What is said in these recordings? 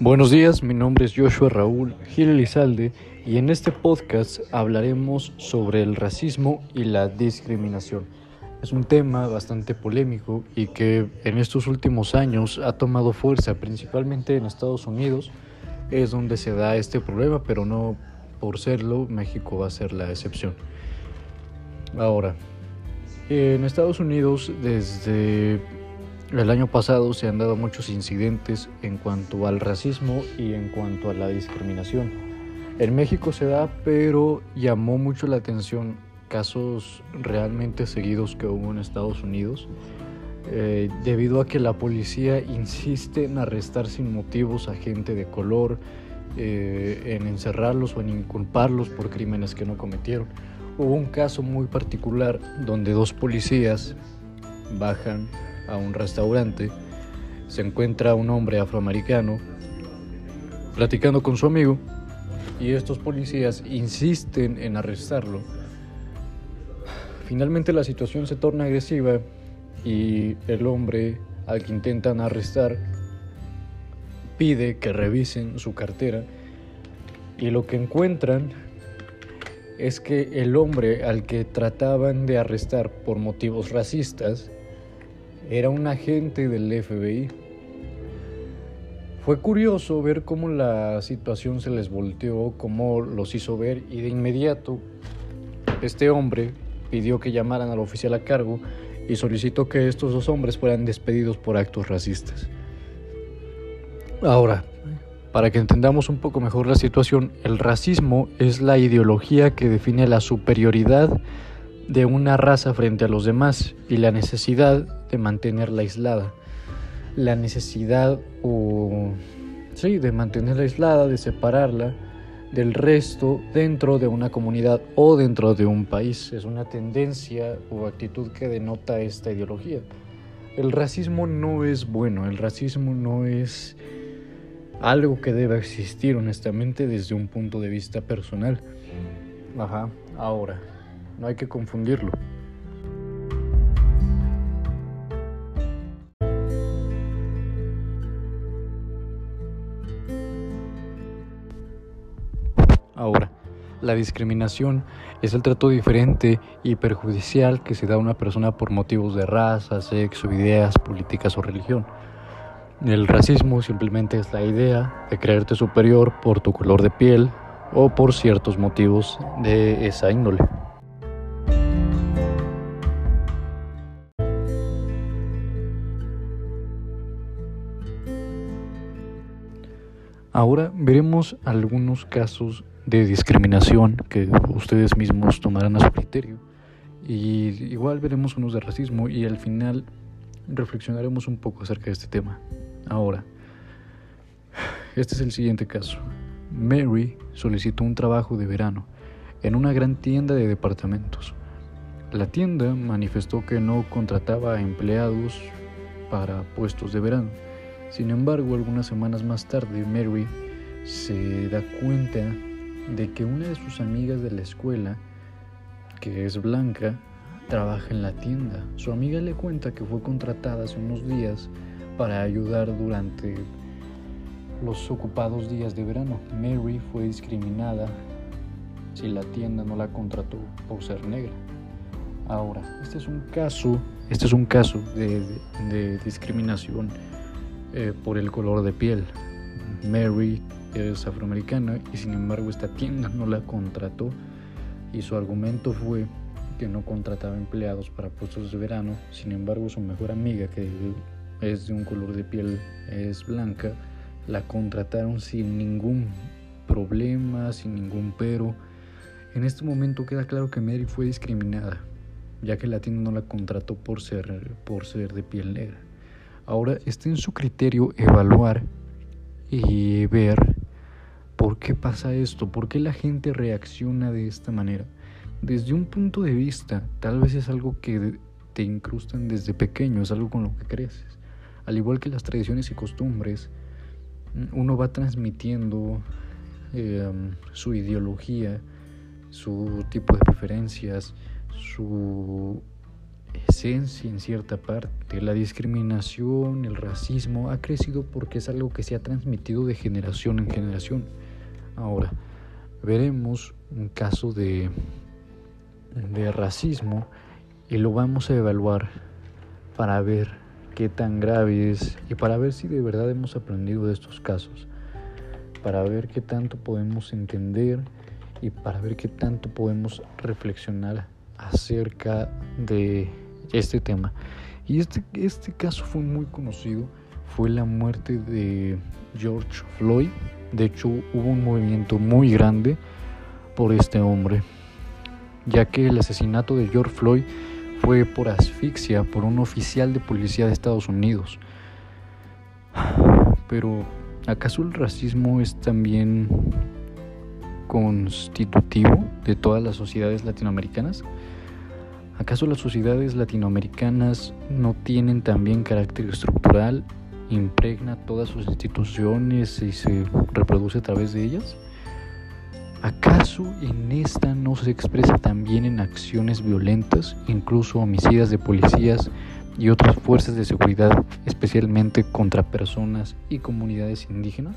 Buenos días, mi nombre es Joshua Raúl Gil Elizalde y en este podcast hablaremos sobre el racismo y la discriminación. Es un tema bastante polémico y que en estos últimos años ha tomado fuerza, principalmente en Estados Unidos, es donde se da este problema, pero no por serlo, México va a ser la excepción. Ahora, en Estados Unidos desde el año pasado se han dado muchos incidentes en cuanto al racismo y en cuanto a la discriminación. En México se da, pero llamó mucho la atención casos realmente seguidos que hubo en Estados Unidos, eh, debido a que la policía insiste en arrestar sin motivos a gente de color, eh, en encerrarlos o en inculparlos por crímenes que no cometieron. Hubo un caso muy particular donde dos policías bajan a un restaurante, se encuentra un hombre afroamericano platicando con su amigo y estos policías insisten en arrestarlo. Finalmente la situación se torna agresiva y el hombre al que intentan arrestar pide que revisen su cartera y lo que encuentran es que el hombre al que trataban de arrestar por motivos racistas era un agente del FBI. Fue curioso ver cómo la situación se les volteó, cómo los hizo ver y de inmediato este hombre pidió que llamaran al oficial a cargo y solicitó que estos dos hombres fueran despedidos por actos racistas. Ahora, para que entendamos un poco mejor la situación, el racismo es la ideología que define la superioridad de una raza frente a los demás y la necesidad de mantenerla aislada. La necesidad o sí, de mantenerla aislada, de separarla del resto dentro de una comunidad o dentro de un país. Es una tendencia o actitud que denota esta ideología. El racismo no es bueno, el racismo no es algo que deba existir honestamente desde un punto de vista personal. Ajá, ahora, no hay que confundirlo. La discriminación es el trato diferente y perjudicial que se da a una persona por motivos de raza, sexo, ideas, políticas o religión. El racismo simplemente es la idea de creerte superior por tu color de piel o por ciertos motivos de esa índole. Ahora veremos algunos casos de discriminación que ustedes mismos tomarán a su criterio. Y igual veremos unos de racismo y al final reflexionaremos un poco acerca de este tema. Ahora, este es el siguiente caso. Mary solicitó un trabajo de verano en una gran tienda de departamentos. La tienda manifestó que no contrataba empleados para puestos de verano sin embargo, algunas semanas más tarde, Mary se da cuenta de que una de sus amigas de la escuela, que es Blanca, trabaja en la tienda. Su amiga le cuenta que fue contratada hace unos días para ayudar durante los ocupados días de verano. Mary fue discriminada si la tienda no la contrató por ser negra. Ahora, este es un caso, este es un caso de, de discriminación eh, por el color de piel. Mary es afroamericana y sin embargo esta tienda no la contrató y su argumento fue que no contrataba empleados para puestos de verano. Sin embargo su mejor amiga que es de un color de piel es blanca la contrataron sin ningún problema, sin ningún pero. En este momento queda claro que Mary fue discriminada, ya que la tienda no la contrató por ser, por ser de piel negra. Ahora está en su criterio evaluar y ver por qué pasa esto, por qué la gente reacciona de esta manera. Desde un punto de vista, tal vez es algo que te incrustan desde pequeño, es algo con lo que creces. Al igual que las tradiciones y costumbres, uno va transmitiendo em, su ideología, su tipo de preferencias, su esencia en cierta parte. La discriminación, el racismo ha crecido porque es algo que se ha transmitido de generación en generación. Ahora, veremos un caso de, de racismo y lo vamos a evaluar para ver qué tan grave es y para ver si de verdad hemos aprendido de estos casos, para ver qué tanto podemos entender y para ver qué tanto podemos reflexionar acerca de este tema. Y este, este caso fue muy conocido, fue la muerte de George Floyd. De hecho, hubo un movimiento muy grande por este hombre, ya que el asesinato de George Floyd fue por asfixia por un oficial de policía de Estados Unidos. Pero, ¿acaso el racismo es también constitutivo de todas las sociedades latinoamericanas? ¿Acaso las sociedades latinoamericanas no tienen también carácter estructural, impregna todas sus instituciones y se reproduce a través de ellas? ¿Acaso en esta no se expresa también en acciones violentas, incluso homicidas de policías y otras fuerzas de seguridad, especialmente contra personas y comunidades indígenas?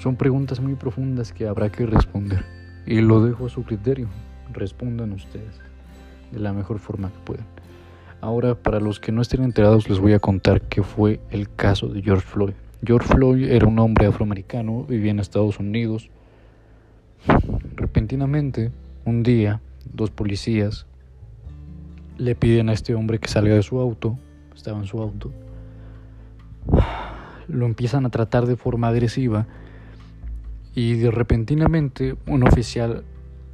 Son preguntas muy profundas que habrá que responder y lo dejo a su criterio respondan ustedes de la mejor forma que puedan. Ahora, para los que no estén enterados, les voy a contar qué fue el caso de George Floyd. George Floyd era un hombre afroamericano, vivía en Estados Unidos. Repentinamente, un día, dos policías le piden a este hombre que salga de su auto, estaba en su auto, lo empiezan a tratar de forma agresiva y de repentinamente un oficial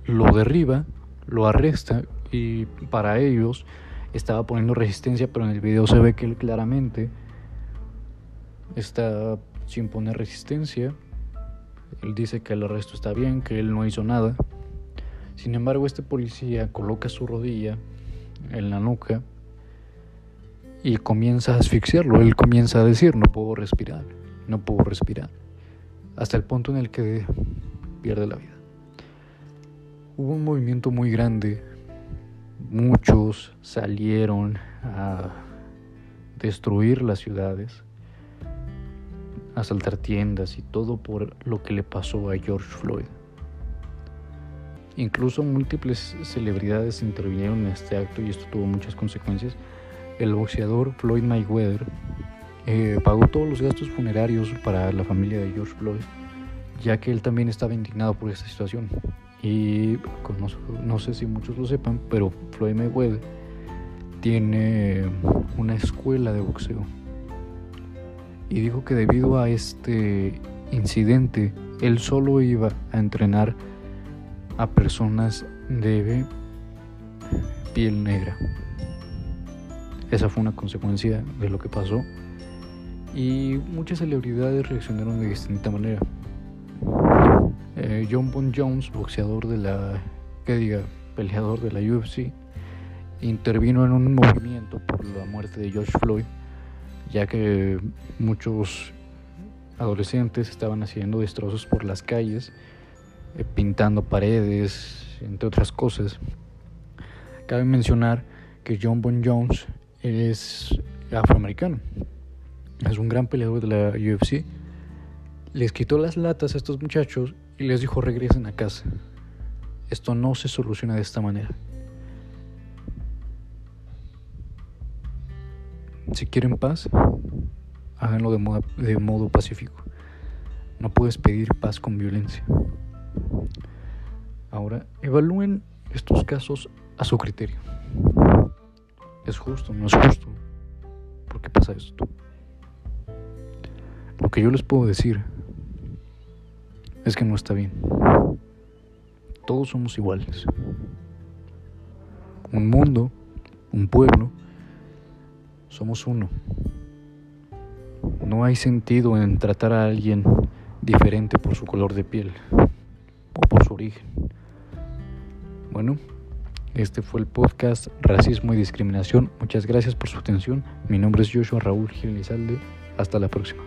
lo derriba, lo arresta y para ellos estaba poniendo resistencia, pero en el video se ve que él claramente está sin poner resistencia. Él dice que el arresto está bien, que él no hizo nada. Sin embargo, este policía coloca su rodilla en la nuca y comienza a asfixiarlo. Él comienza a decir, no puedo respirar, no puedo respirar. Hasta el punto en el que pierde la vida. Hubo un movimiento muy grande, muchos salieron a destruir las ciudades, asaltar tiendas y todo por lo que le pasó a George Floyd. Incluso múltiples celebridades intervinieron en este acto y esto tuvo muchas consecuencias. El boxeador Floyd Mayweather eh, pagó todos los gastos funerarios para la familia de George Floyd, ya que él también estaba indignado por esta situación. Y no sé si muchos lo sepan, pero Floyd Mayweather tiene una escuela de boxeo. Y dijo que debido a este incidente, él solo iba a entrenar a personas de piel negra. Esa fue una consecuencia de lo que pasó. Y muchas celebridades reaccionaron de distinta manera. Eh, John Bon Jones, boxeador de la, que diga, peleador de la UFC, intervino en un movimiento por la muerte de George Floyd, ya que muchos adolescentes estaban haciendo destrozos por las calles, eh, pintando paredes, entre otras cosas. Cabe mencionar que John Bon Jones es afroamericano, es un gran peleador de la UFC. Les quitó las latas a estos muchachos y les dijo regresen a casa. Esto no se soluciona de esta manera. Si quieren paz, háganlo de modo, pacífico. No puedes pedir paz con violencia. Ahora, evalúen estos casos a su criterio. ¿Es justo? ¿No es justo? ¿Por qué pasa esto? Lo que yo les puedo decir es que no está bien. Todos somos iguales. Un mundo, un pueblo, somos uno. No hay sentido en tratar a alguien diferente por su color de piel o por su origen. Bueno, este fue el podcast Racismo y Discriminación. Muchas gracias por su atención. Mi nombre es Joshua Raúl Gil Hasta la próxima.